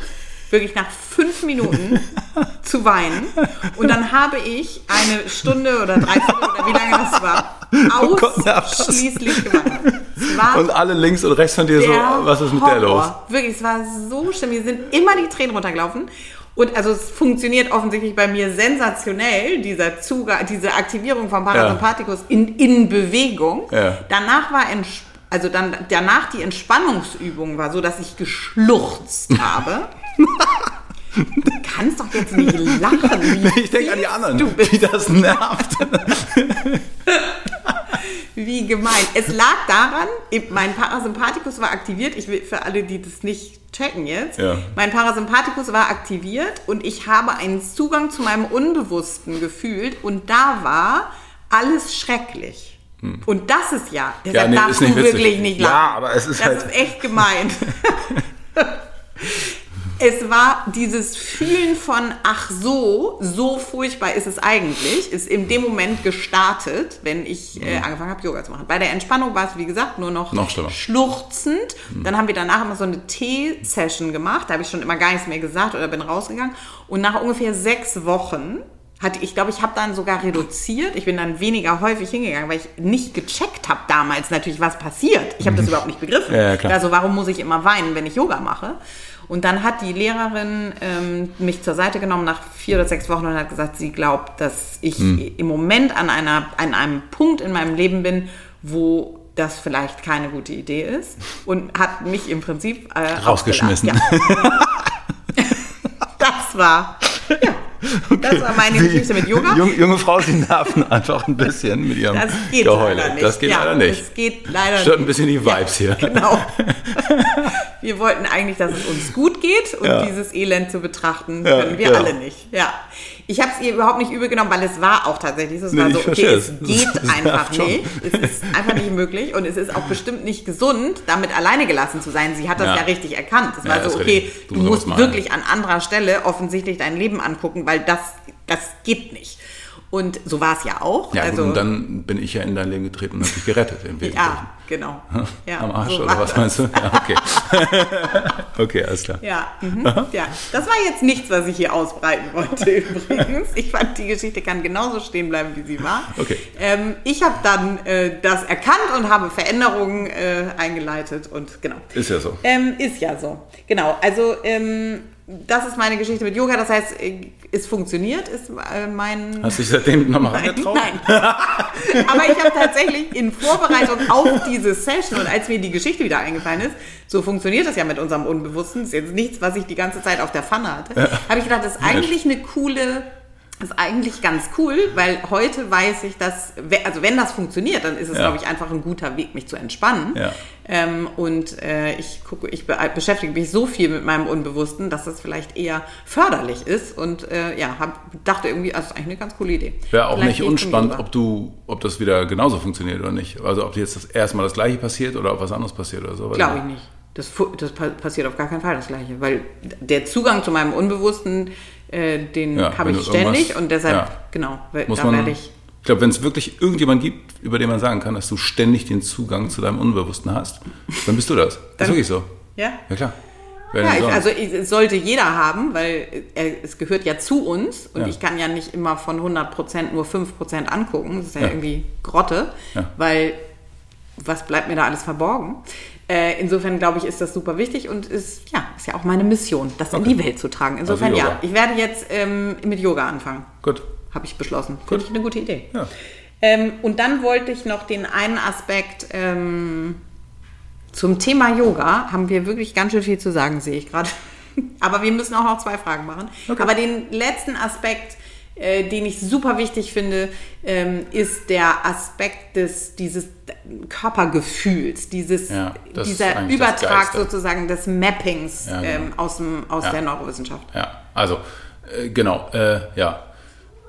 wirklich nach fünf Minuten zu weinen. Und dann habe ich eine Stunde oder drei Stunden oder wie lange das war, oh ausschließlich geweint. Und alle links und rechts von dir so, was ist mit Horror. der los? Wirklich, es war so schlimm. Mir sind immer die Tränen runtergelaufen. Und also es funktioniert offensichtlich bei mir sensationell, dieser Zugang, diese Aktivierung vom Parasympathikus ja. in, in Bewegung. Ja. Danach war also dann danach die Entspannungsübung war so, dass ich geschluchzt habe. Du kannst doch jetzt nicht lachen. ich denke an die anderen, die das nervt. wie Wie gemein. Es lag daran, mein Parasympathikus war aktiviert. Ich will für alle, die das nicht checken jetzt. Ja. Mein Parasympathikus war aktiviert und ich habe einen Zugang zu meinem Unbewussten gefühlt und da war alles schrecklich. Und das ist ja, deshalb Hm. nee, darfst du wirklich nicht lachen. Ja, aber es ist das halt- ist echt gemein. es war dieses Fühlen von, ach so, so furchtbar ist es eigentlich, ist in dem Moment gestartet, wenn ich äh, angefangen habe, Yoga zu machen. Bei der Entspannung war es, wie gesagt, nur noch, Mhm. Noch schlimmer. Mhm. schluchzend. Dann haben wir danach immer so eine Tee-Session gemacht. Da habe ich schon immer gar nichts mehr gesagt oder bin rausgegangen. Und nach ungefähr sechs Wochen hatte ich, glaube ich, habe dann sogar reduziert. Ich bin dann weniger häufig hingegangen, weil ich nicht gecheckt habe damals natürlich, was passiert. Ich habe das überhaupt nicht begriffen. Mhm. Ja, ja. Also warum muss ich immer weinen, wenn ich Yoga mache? Und dann hat die Lehrerin ähm, mich zur Seite genommen nach vier oder sechs Wochen und hat gesagt, sie glaubt, dass ich Hm. im Moment an, einer, an einem Punkt in meinem Leben bin, wo das vielleicht keine gute Idee ist und hat mich im Prinzip äh, Rausgeschmissen. Ja. das war, ja, das war meine Geschichte mit Yoga. Junge, junge Frau, sie nerven einfach ein bisschen mit ihrem Das geht Geheule. leider nicht. Das geht ja, leider nicht. Das geht leider Stört ein bisschen die Vibes hier. Genau. Wir wollten eigentlich, dass es uns gut geht und Ja. dieses Elend zu betrachten Ja, können wir alle nicht. Ja. Ich habe es ihr überhaupt nicht übel genommen, weil es war auch tatsächlich so. Es war Nee, so, ich okay, es geht einfach nicht. Es ist einfach nicht möglich und es ist auch bestimmt nicht gesund, damit alleine gelassen zu sein. Sie hat das Ja. ja, richtig erkannt. Es Ja, war das so, okay. Du musst wirklich an anderer Stelle offensichtlich dein Leben angucken, weil das, das geht nicht. Und so war es ja auch. Ja, also, gut, und dann bin ich ja in dein Leben getreten und habe dich gerettet im Wesentlichen. ja, genau. Ja, Am Arsch, so oder was das. meinst du? Ja, okay. okay, alles klar. Ja, mhm. ja, das war jetzt nichts, was ich hier ausbreiten wollte übrigens. Ich fand, die Geschichte kann genauso stehen bleiben, wie sie war. Okay. Ähm, ich habe dann äh, das erkannt und habe Veränderungen äh, eingeleitet und genau. Ist ja so. Ähm, ist ja so. Genau, also ähm, das ist meine Geschichte mit Yoga. Das heißt, es funktioniert, ist äh, mein... Hast du dich seitdem nochmal Nein, angetraut? nein. Aber ich habe tatsächlich in Vorbereitung auf diese Session und als mir die Geschichte wieder eingefallen ist, so funktioniert das ja mit unserem Unbewussten, ist jetzt nichts, was ich die ganze Zeit auf der Pfanne hatte, habe ich gedacht, das ist eigentlich eine coole, ist eigentlich ganz cool, weil heute weiß ich, dass, also wenn das funktioniert, dann ist es, Ja. glaube ich, einfach ein guter Weg, mich zu entspannen. Ja. Ähm, und äh, ich gucke, ich be beschäftige mich so viel mit meinem Unbewussten, dass das vielleicht eher förderlich ist. Und äh, ja, hab, dachte irgendwie, also das ist eigentlich eine ganz coole Idee. Wäre auch Vielleicht nicht unspannend, ob du, ob das wieder genauso funktioniert oder nicht. Also ob jetzt das erstmal das gleiche passiert oder ob was anderes passiert oder so. Glaube ich nicht. Das, das pa- passiert auf gar keinen Fall das Gleiche, weil der Zugang zu meinem Unbewussten, äh, den Ja, habe ich ständig und deshalb, ja. genau, Muss da man, werde ich, ich glaube, wenn es wirklich irgendjemand gibt, über den man sagen kann, dass du ständig den Zugang zu deinem Unbewussten hast, dann bist du das. Das ist wirklich so. ja? Ja, klar. Ja, ich, also ich, es sollte jeder haben, weil äh, es gehört ja zu uns und Ja. ich kann ja nicht immer von 100% nur 5% angucken. Das ist ja, Ja. irgendwie Grotte, weil was bleibt mir da alles verborgen? Äh, insofern glaube ich, ist das super wichtig und ist ja, ist ja auch meine Mission, das in die Welt zu tragen. Insofern Also ja, ich werde jetzt ähm, mit Yoga anfangen. Gut. Habe ich beschlossen. Finde ich eine gute Idee. Ja. Ähm, und dann wollte ich noch den einen Aspekt ähm, zum Thema Yoga. Haben wir wirklich ganz schön viel zu sagen, sehe ich gerade. Aber wir müssen auch noch zwei Fragen machen. Aber den letzten Aspekt, äh, den ich super wichtig finde, ähm, ist der Aspekt des dieses Körpergefühls, dieses, Ja, dieser Übertrag sozusagen des Mappings Ja, genau. ähm, aus, dem, aus Ja. der Neurowissenschaft. Ja, also äh, genau, äh, ja.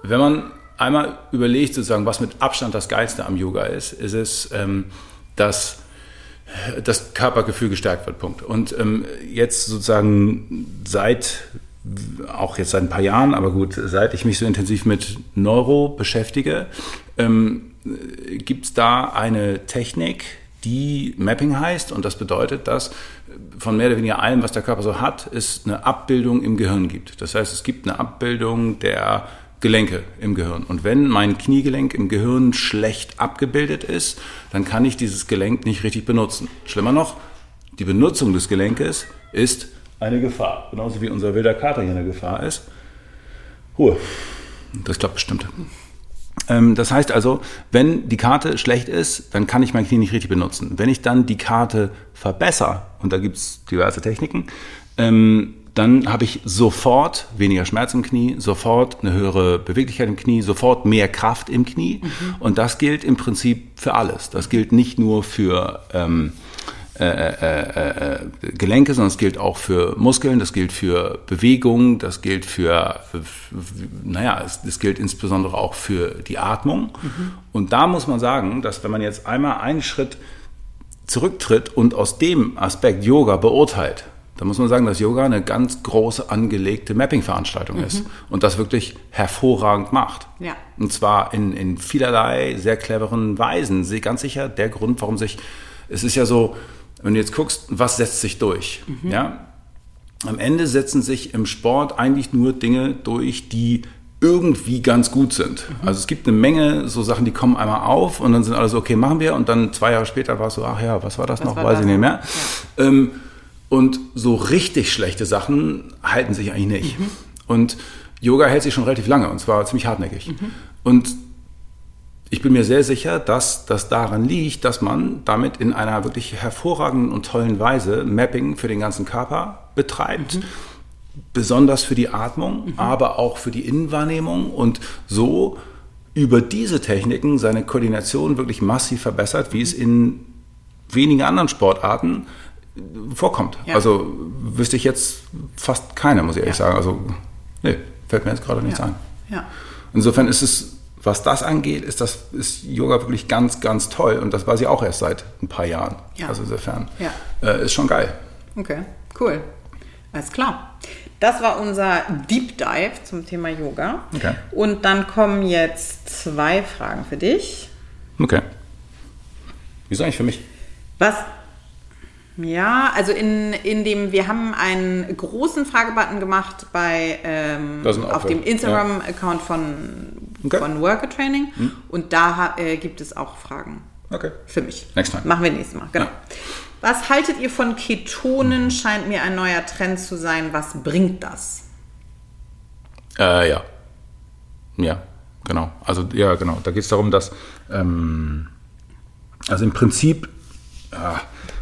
Wenn man einmal überlegt, sozusagen, was mit Abstand das Geilste am Yoga ist, ist es, ähm, dass das Körpergefühl gestärkt wird. Punkt. Und ähm, jetzt sozusagen seit auch jetzt seit ein paar Jahren, aber gut, seit ich mich so intensiv mit Neuro beschäftige, ähm, gibt es da eine Technik, die Mapping heißt. Und das bedeutet, dass von mehr oder weniger allem, was der Körper so hat, es eine Abbildung im Gehirn gibt. Das heißt, es gibt eine Abbildung der Gelenke im Gehirn. Und wenn mein Kniegelenk im Gehirn schlecht abgebildet ist, dann kann ich dieses Gelenk nicht richtig benutzen. Schlimmer noch, die Benutzung des Gelenkes ist eine Gefahr. Genauso wie unser wilder Kater hier eine Gefahr ist. Ruhe. Das klappt bestimmt. Ähm, das heißt also, wenn die Karte schlecht ist, dann kann ich mein Knie nicht richtig benutzen. Wenn ich dann die Karte verbessere, und da gibt es diverse Techniken, ähm, dann habe ich sofort weniger Schmerz im Knie, sofort eine höhere Beweglichkeit im Knie, sofort mehr Kraft im Knie. Mhm. Und das gilt im Prinzip für alles. Das gilt nicht nur für ähm, äh, äh, äh, Gelenke, sondern es gilt auch für Muskeln, das gilt für Bewegung, das gilt für, naja, es, das gilt insbesondere auch für die Atmung. Mhm. Und da muss man sagen, dass wenn man jetzt einmal einen Schritt zurücktritt und aus dem Aspekt Yoga beurteilt, dann muss man sagen, dass Yoga eine ganz große angelegte Mapping-Veranstaltung mhm. ist und das wirklich hervorragend macht. Ja. Und zwar in, in vielerlei sehr cleveren Weisen. Ganz sicher der Grund, warum sich, es ist ja so, wenn du jetzt guckst, was setzt sich durch, mhm. ja, am Ende setzen sich im Sport eigentlich nur Dinge durch, die irgendwie ganz gut sind. Mhm. Also es gibt eine Menge so Sachen, die kommen einmal auf und dann sind alle so, okay, machen wir. Und dann zwei Jahre später war es so, ach ja, was war das was noch, war weiß das ich nicht mehr. Ja. Ähm, und so richtig schlechte Sachen halten sich eigentlich nicht. Mhm. Und Yoga hält sich schon relativ lange und zwar ziemlich hartnäckig. Mhm. Und ich bin mir sehr sicher, dass das daran liegt, dass man damit in einer wirklich hervorragenden und tollen Weise Mapping für den ganzen Körper betreibt. Mhm besonders für die Atmung, mhm. aber auch für die Innenwahrnehmung und so über diese Techniken seine Koordination wirklich massiv verbessert, wie es mhm. in wenigen anderen Sportarten vorkommt. Ja. Also wüsste ich jetzt fast keine, muss ich ehrlich ja. sagen. Also, nee, fällt mir jetzt gerade nichts ja. ein. Insofern ist es, was das angeht, ist das ist Yoga wirklich ganz, ganz toll. Und das weiß ich auch erst seit ein paar Jahren. Ja. Also insofern ja. äh, ist schon geil. Okay, cool. Alles klar. Das war unser Deep Dive zum Thema Yoga. Okay. Und dann kommen jetzt zwei Fragen für dich. Okay. Wieso eigentlich für mich? Was? Ja, also in, in dem, wir haben einen großen Fragebutton gemacht bei ähm, auf dem Instagram-Account von, okay. von Worker Training hm. und da äh, gibt es auch Fragen. Okay. Für mich. Next time. Machen wir nächstes Mal, genau. Ja. Was haltet ihr von Ketonen? Scheint mir ein neuer Trend zu sein. Was bringt das? Äh, ja. Ja, genau. Also, ja, genau. Da geht es darum, dass, ähm, also im Prinzip, ah,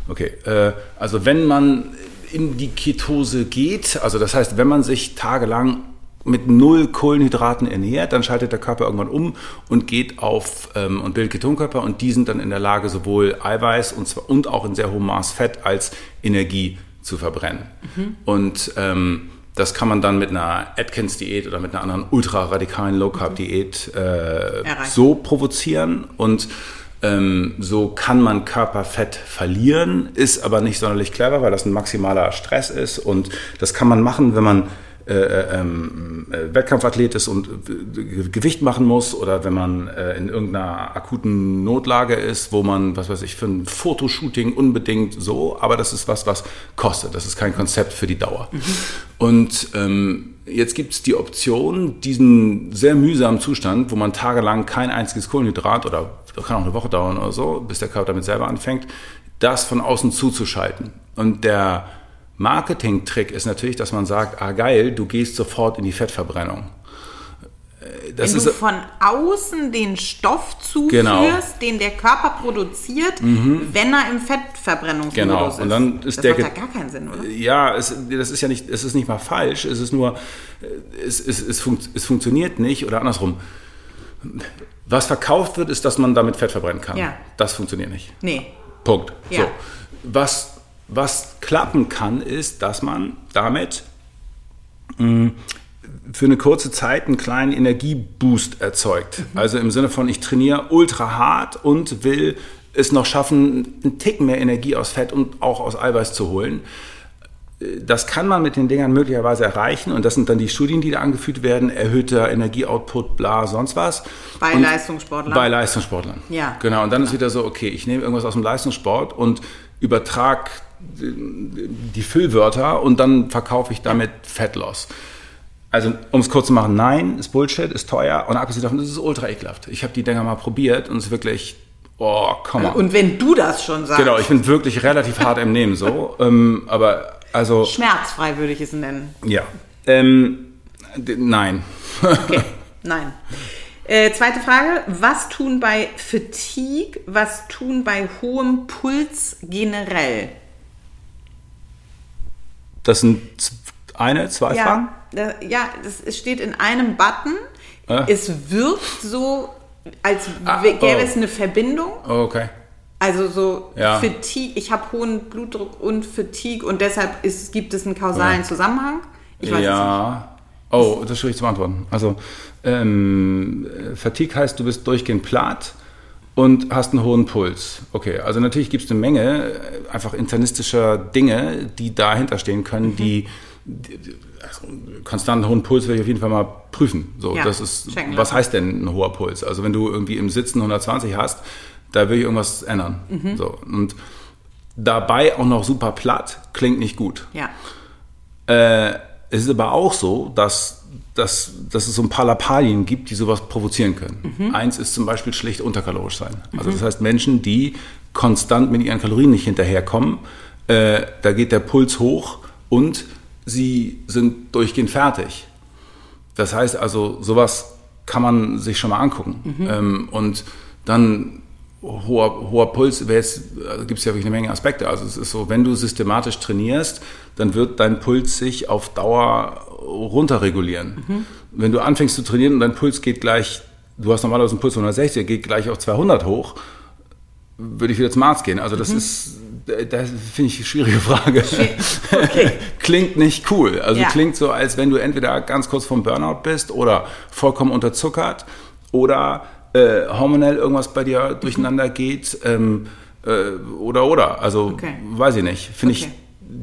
okay, äh, also wenn man in die Ketose geht, also das heißt, wenn man sich tagelang mit null Kohlenhydraten ernährt, dann schaltet der Körper irgendwann um und geht auf ähm, und bildet Ketonkörper und die sind dann in der Lage, sowohl Eiweiß und, zwar, und auch in sehr hohem Maß Fett als Energie zu verbrennen. Mhm. Und ähm, das kann man dann mit einer Atkins-Diät oder mit einer anderen ultra-radikalen Low-Carb-Diät äh, so provozieren und ähm, so kann man Körperfett verlieren, ist aber nicht sonderlich clever, weil das ein maximaler Stress ist und das kann man machen, wenn man äh, äh, ähm, äh, Wettkampfathlet ist und äh, Gewicht machen muss oder wenn man äh, in irgendeiner akuten Notlage ist, wo man, was weiß ich, für ein Fotoshooting unbedingt so, aber das ist was, was kostet. Das ist kein Konzept für die Dauer. Mhm. Und ähm, jetzt gibt es die Option, diesen sehr mühsamen Zustand, wo man tagelang kein einziges Kohlenhydrat oder kann auch eine Woche dauern oder so, bis der Körper damit selber anfängt, das von außen zuzuschalten. Und der Marketing-Trick ist natürlich, dass man sagt, ah geil, du gehst sofort in die Fettverbrennung. Äh, das Wenn ist, du von außen den Stoff zuführst, genau. den der Körper produziert, mhm. wenn er im Fettverbrennungsmodus genau. ist. Und dann ist das der macht ja gar keinen Sinn, oder? Ja, es, das ist ja nicht, es ist nicht mal falsch, es ist nur, äh, es, es, es, funkt, es funktioniert nicht oder andersrum. Was verkauft wird, ist, dass man damit Fett verbrennen kann. Ja. Das funktioniert nicht. Nee. Punkt. Ja. So. Was was klappen kann, ist, dass man damit mh, mm, für eine kurze Zeit einen kleinen Energieboost erzeugt. Mhm. Also im Sinne von, ich trainiere ultra hart und will es noch schaffen, einen Tick mehr Energie aus Fett und auch aus Eiweiß zu holen. Das kann man mit den Dingern möglicherweise erreichen und das sind dann die Studien, die da angeführt werden, erhöhter Energieoutput, bla, sonst was. Bei und Leistungssportlern. Bei Leistungssportlern. Ja. Genau, und dann ist wieder so, okay, ich nehme irgendwas aus dem Leistungssport und übertrage die Füllwörter und dann verkaufe ich damit Fettloss. Also, um es kurz zu machen, nein, ist Bullshit, ist teuer und abgesehen davon, das ist ultra ekelhaft. Ich habe die Dinger mal probiert und es ist wirklich, oh, komm mal. Und wenn du das schon sagst. Genau, ich bin wirklich relativ hart im Nehmen so, ähm, aber also... Schmerzfrei würde ich es nennen. Ja, ähm, nein. Okay, nein. Äh, zweite Frage, was tun bei Fatigue, was tun bei hohem Puls generell? Das sind Eine, zwei Fragen? Ja, da, ja, das es steht in einem Button. Äh? Es wirkt so, als Ah, gäbe oh. es eine Verbindung. Oh, okay. Also so Ja. Fatigue, ich habe hohen Blutdruck und Fatigue und deshalb ist, gibt es einen kausalen. Zusammenhang. Ich weiß ja. Oh, das ist schwierig zu beantworten. Also, ähm, äh, Fatigue heißt, du bist durchgehend platt und hast einen hohen Puls. Okay, also natürlich gibt es eine Menge äh, einfach internistischer Dinge, die dahinter stehen können, Mhm. die, die also, konstanten hohen Puls werde ich auf jeden Fall mal prüfen. So, Ja, das ist, was heißt denn ein hoher Puls? Also wenn du irgendwie im Sitzen 120 hast, da will ich irgendwas ändern. Mhm. So, und dabei auch noch super platt, klingt nicht gut. Ja. Äh, es ist aber auch so, dass, dass, dass es so ein paar Lappalien gibt, die sowas provozieren können. Eins ist zum Beispiel schlicht unterkalorisch sein. Also das heißt Menschen, die konstant mit ihren Kalorien nicht hinterherkommen, äh, da geht der Puls hoch und sie sind durchgehend fertig. Das heißt also, sowas kann man sich schon mal angucken. Ähm, und dann hoher, hoher Puls, also gibt es ja wirklich eine Menge Aspekte. Also es ist so, wenn du systematisch trainierst, dann wird dein Puls sich auf Dauer runterregulieren. Wenn du anfängst zu trainieren und dein Puls geht gleich, du hast normalerweise einen Puls von 160, der geht gleich auf 200 hoch, würde ich wieder zum Arzt gehen. Also das ist, das finde ich eine schwierige Frage. Okay. klingt nicht cool. Also Ja. klingt so, als wenn du entweder ganz kurz vom Burnout bist oder vollkommen unterzuckert oder äh, hormonell irgendwas bei dir durcheinander geht ähm, äh, oder oder. Also Okay. weiß ich nicht. Finde Okay. ich,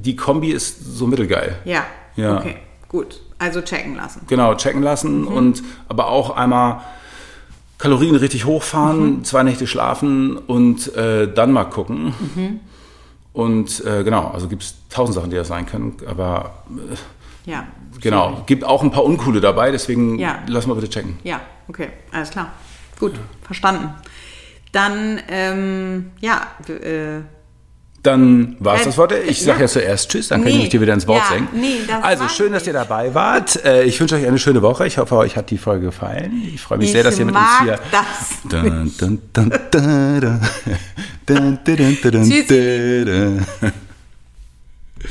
die Kombi ist so mittelgeil. Ja. Ja. Okay. Gut. Also checken lassen. Genau, checken lassen und aber auch einmal Kalorien richtig hochfahren, zwei Nächte schlafen und äh, dann mal gucken. Und äh, genau, also gibt es tausend Sachen, die das sein können, aber äh, Ja. genau, gibt auch ein paar uncoole dabei, deswegen Ja. lass mal bitte checken. Ja, okay, alles klar. Gut, verstanden. Dann, ähm, ja, äh, Dann war es Äh, das Wort. Ich sage ja. ja zuerst Tschüss, dann kann Nee. ich mich dir wieder ins Wort Ja, singen. nee, also schön, dass ihr dabei wart. Äh, Ich wünsche euch eine schöne Woche. Ich hoffe, euch hat die Folge gefallen. Ich freue mich ich sehr, dass ihr mit uns hier. das. Dun,